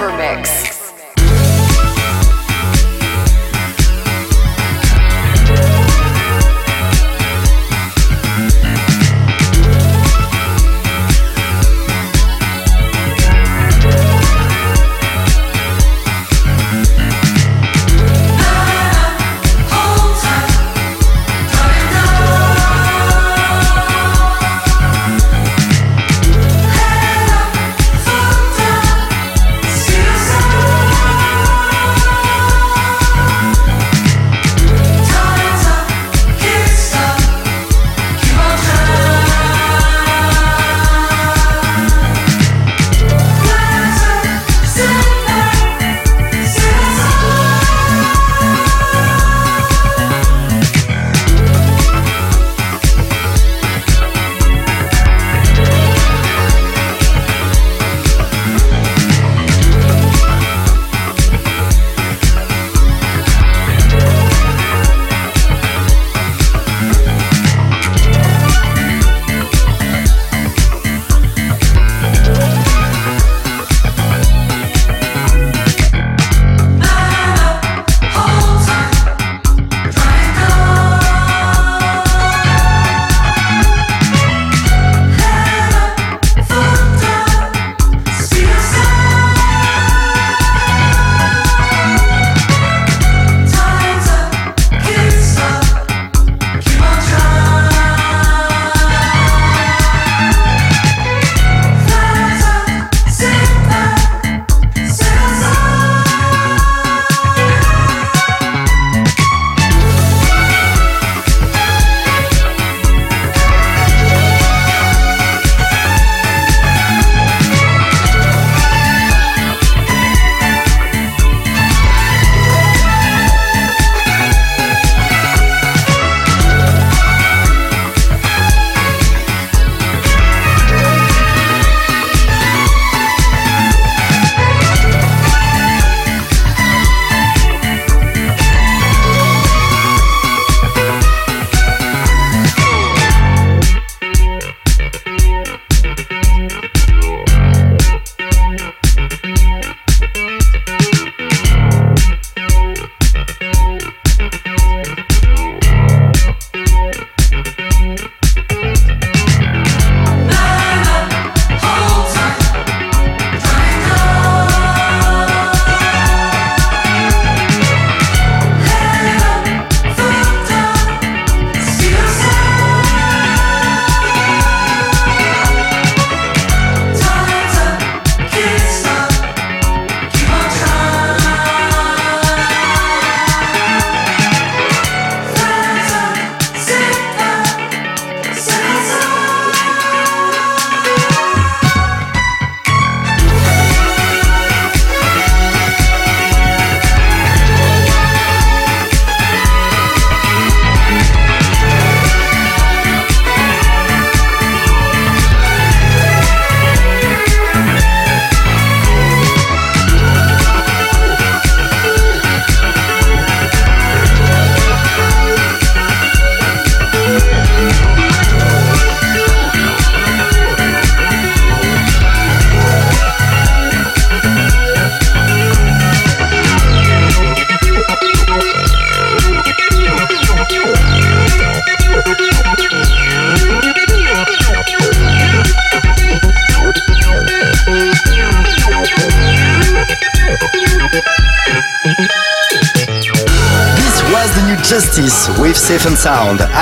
See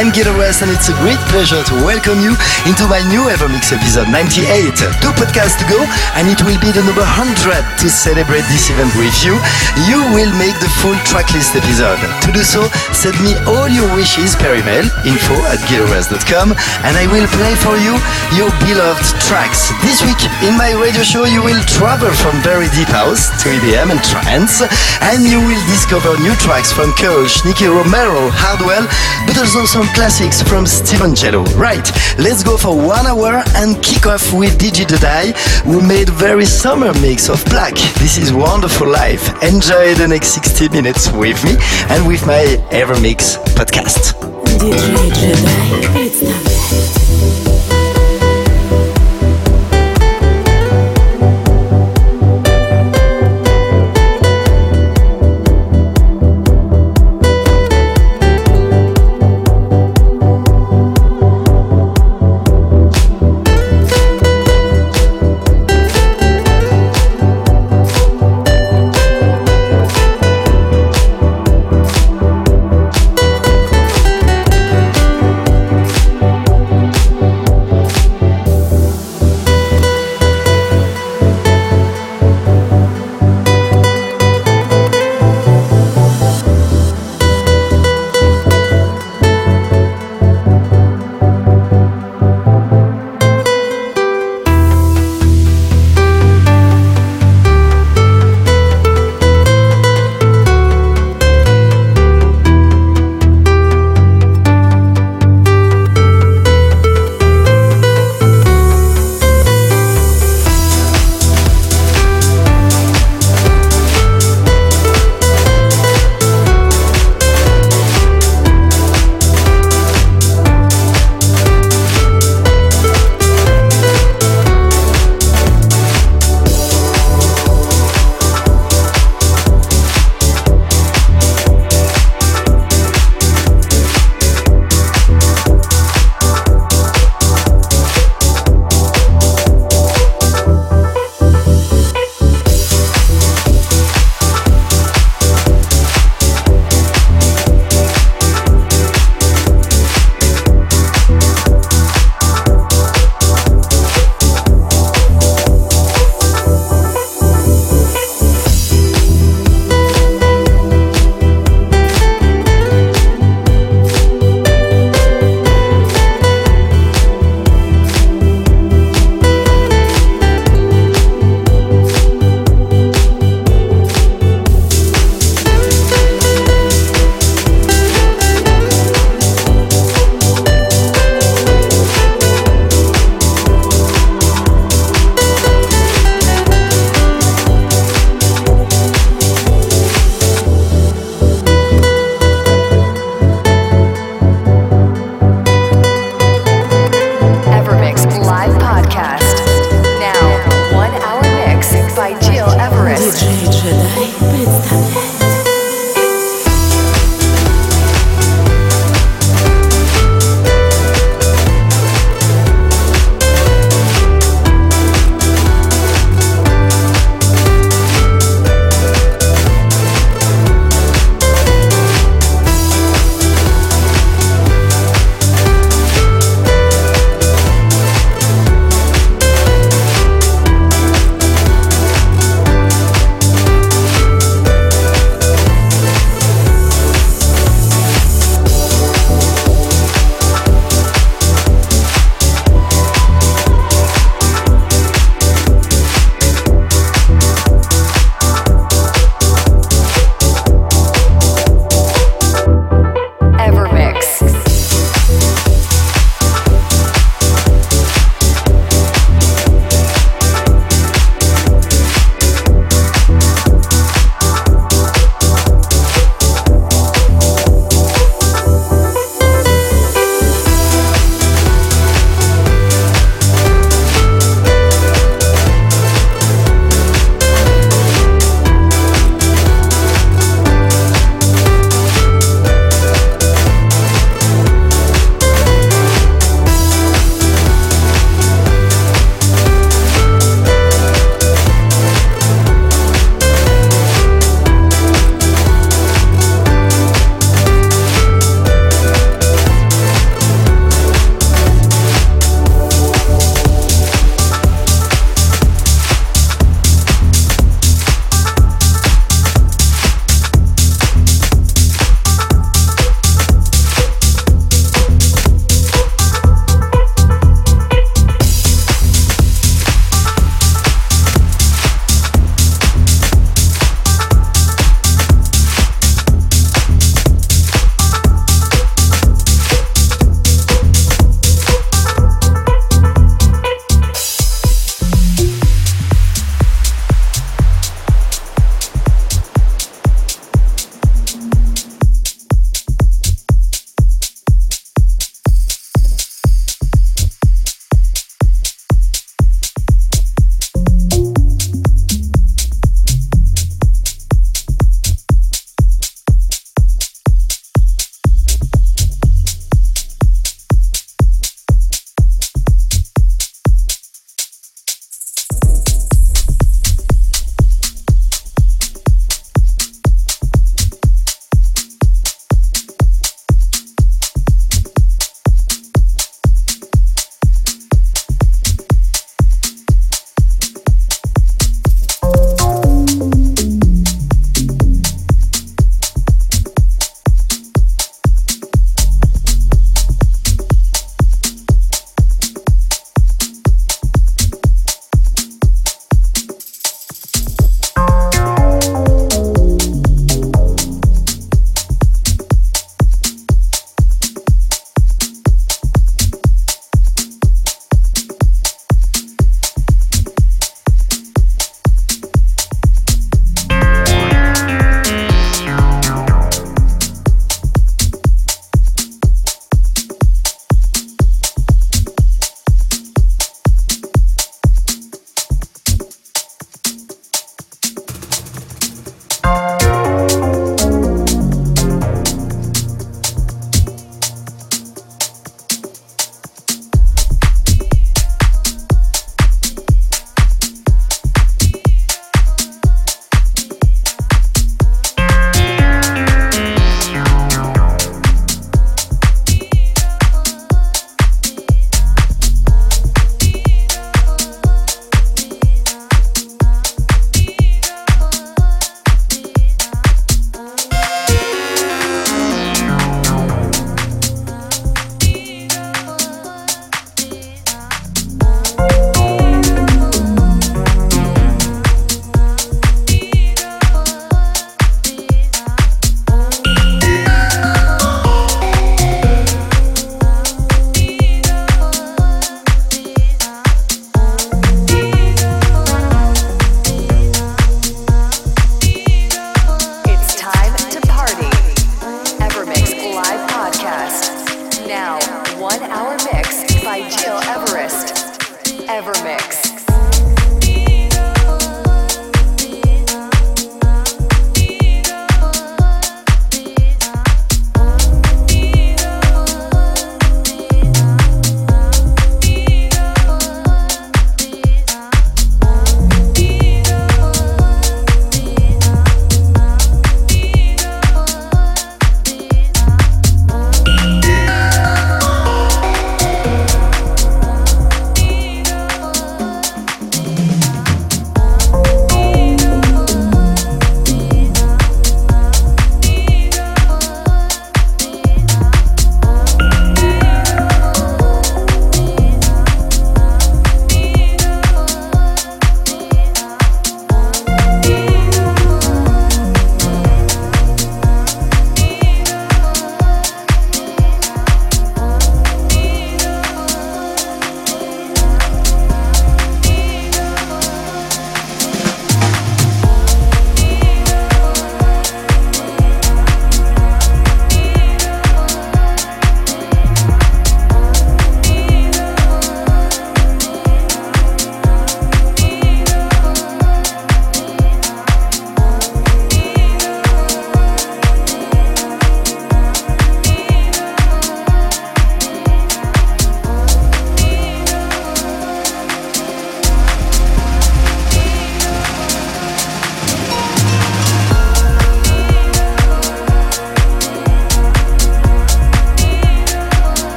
I'm and it's a great pleasure to welcome you into my new Evermix episode 98. Two podcasts to go and it will be the number 100 to celebrate this event with you. You will make the full tracklist episode. To do so, send me all your wishes per email, info at gileverest.com and I will play for you your beloved tracks. This week in my radio show you will travel from very deep house to EDM and trance and you will discover new tracks from Coach, Nicky Romero, Hardwell, but also some classics from Steve Angello. Right, let's go for one hour and kick off with DJ Dodai, who made very summer mix of black. This is Wonderful Life. Enjoy the next 60 minutes with me and with my Evermix podcast.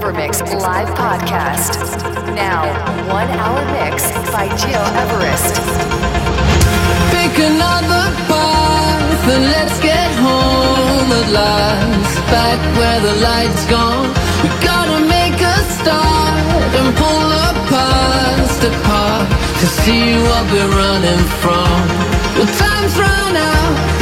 Evermix live podcast. Now, one hour mix by Gil Everest. Pick another path and let's get home at last. Back where the light's gone. We gotta make a start and pull the past apart to see what we're running from. The time's run out.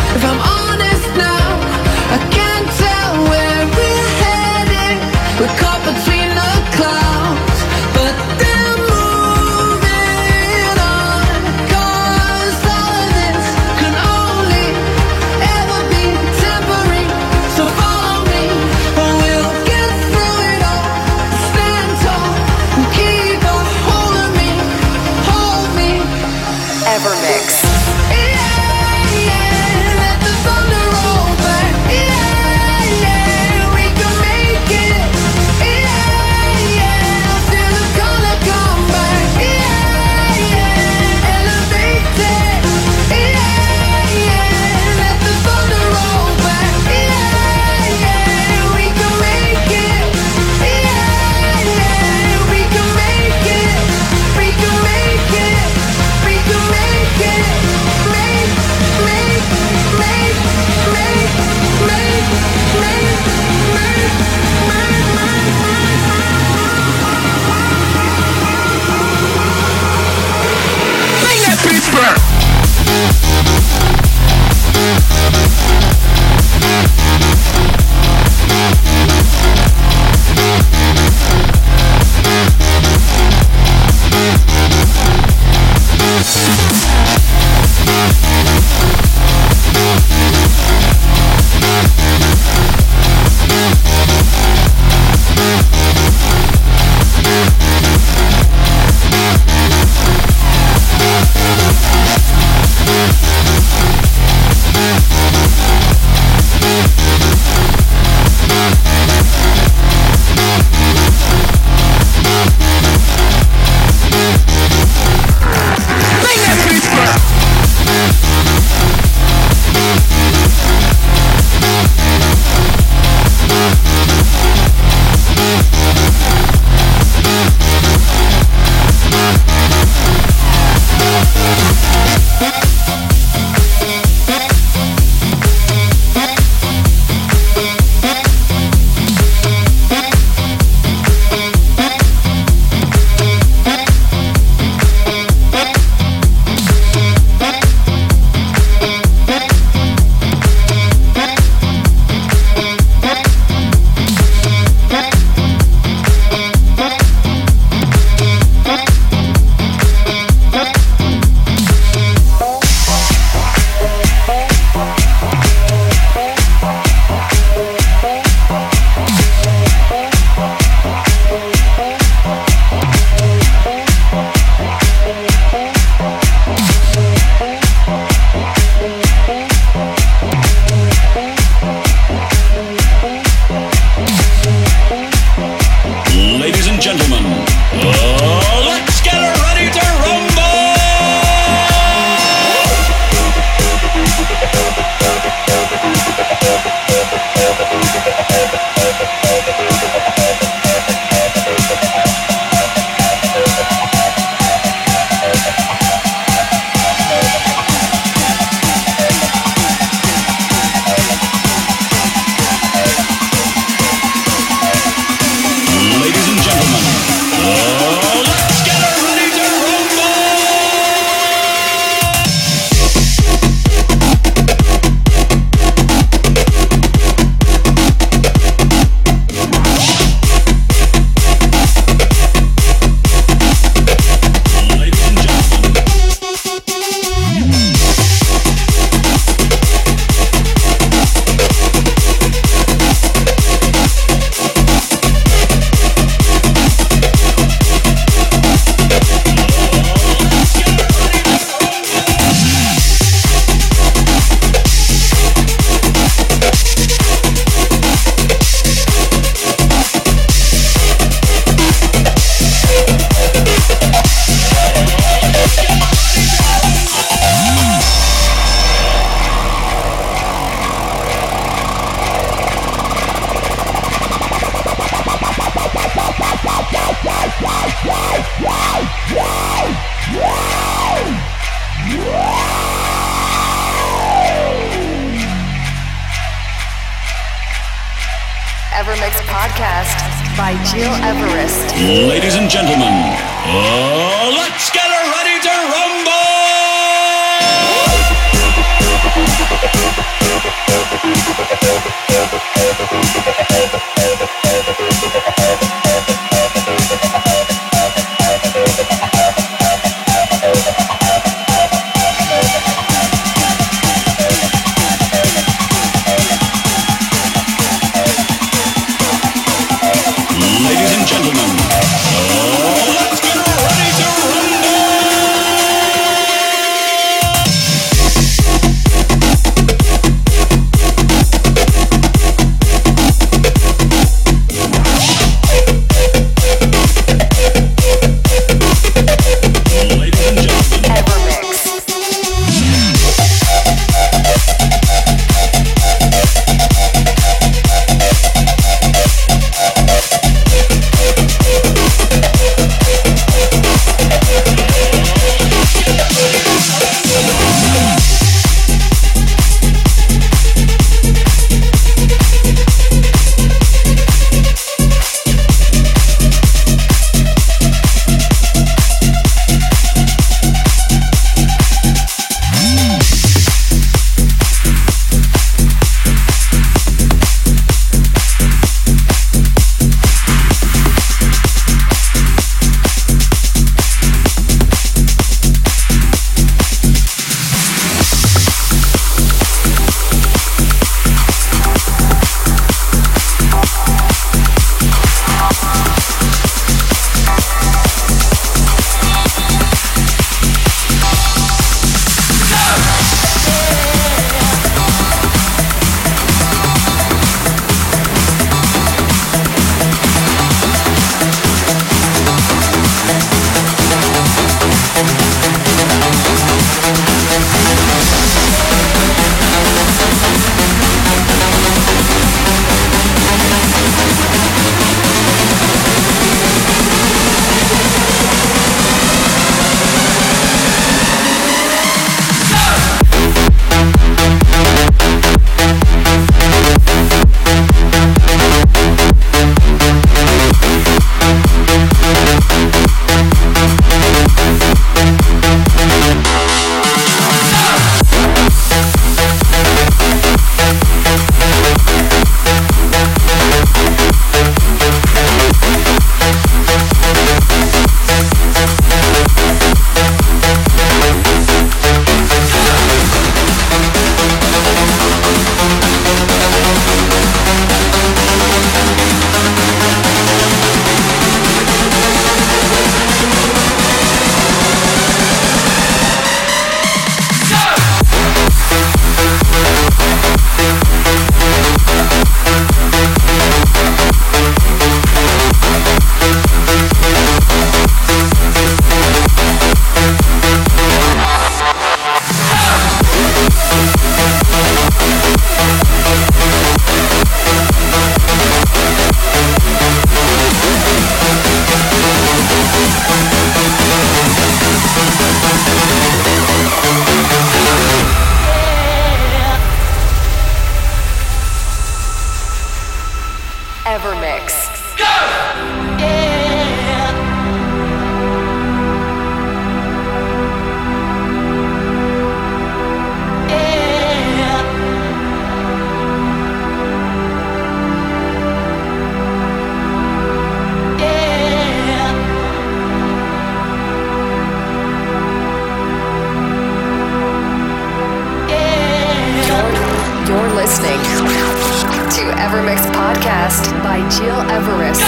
By Gil Everest.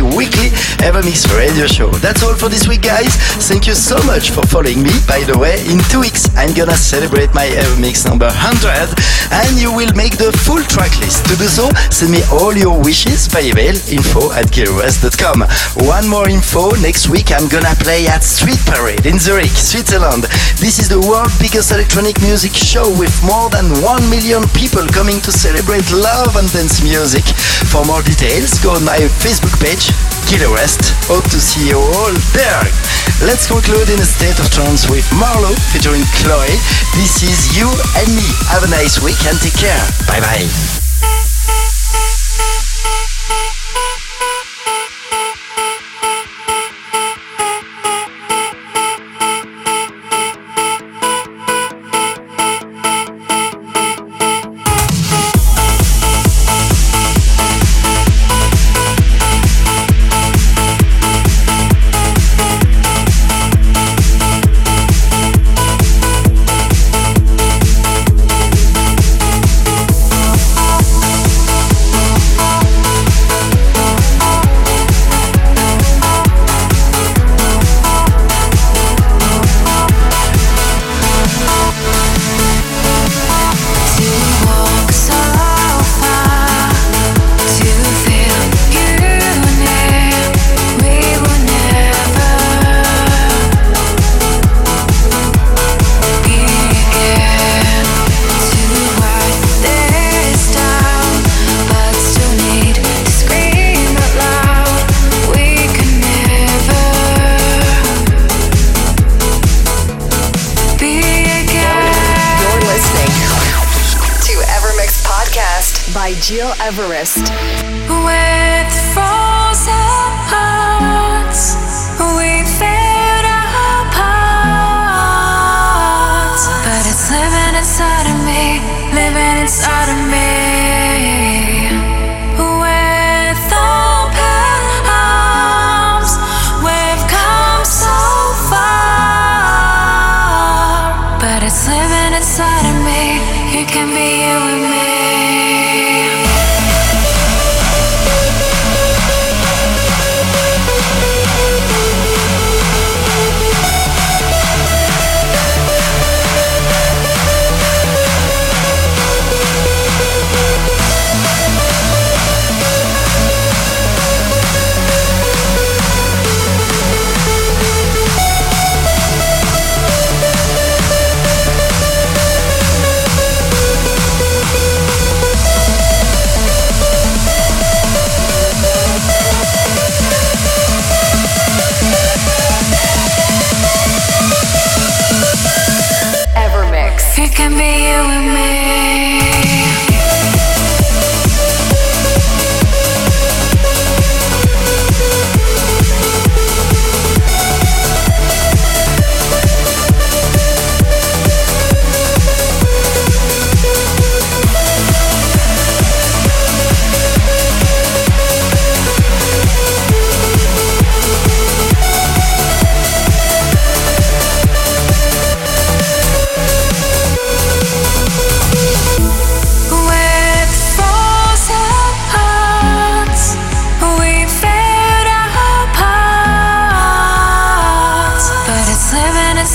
Listening weekly Evermix radio show. That's all for this week guys. Thank you so much for following me. By the way, in two weeks I'm gonna celebrate my Evermix number 100 and you will make the full track list. To do so, send me all your wishes by email info at gileverest.com. One more info, next week I'm gonna play at Street Parade in Zurich, Switzerland. This is the world's biggest electronic music show with more than 1 million people coming to celebrate love and dance music. For more details, go on my Facebook page, Gil West, Hope to see you all there. Let's conclude in a state of trance with Marlo featuring Chloe. This is you and me. Have a nice week and take care. Bye bye. by Gil Everest. With frozen hearts, we fade apart. But it's living inside of me, living inside of me.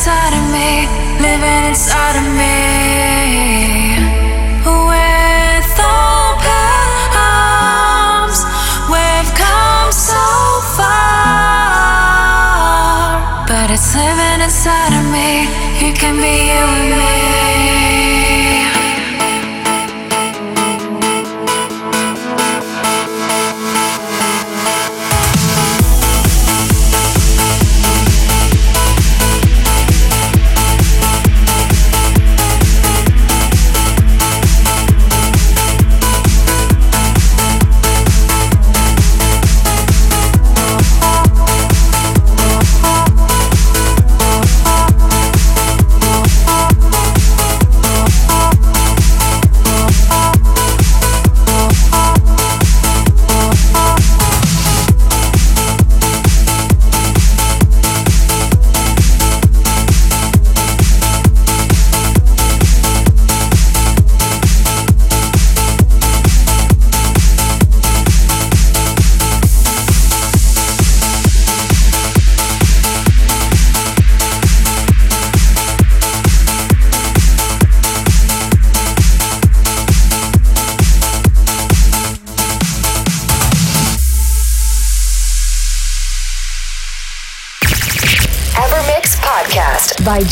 inside of me, living inside of me. With open arms, we've come so far. But it's living inside of me, you can be you and me.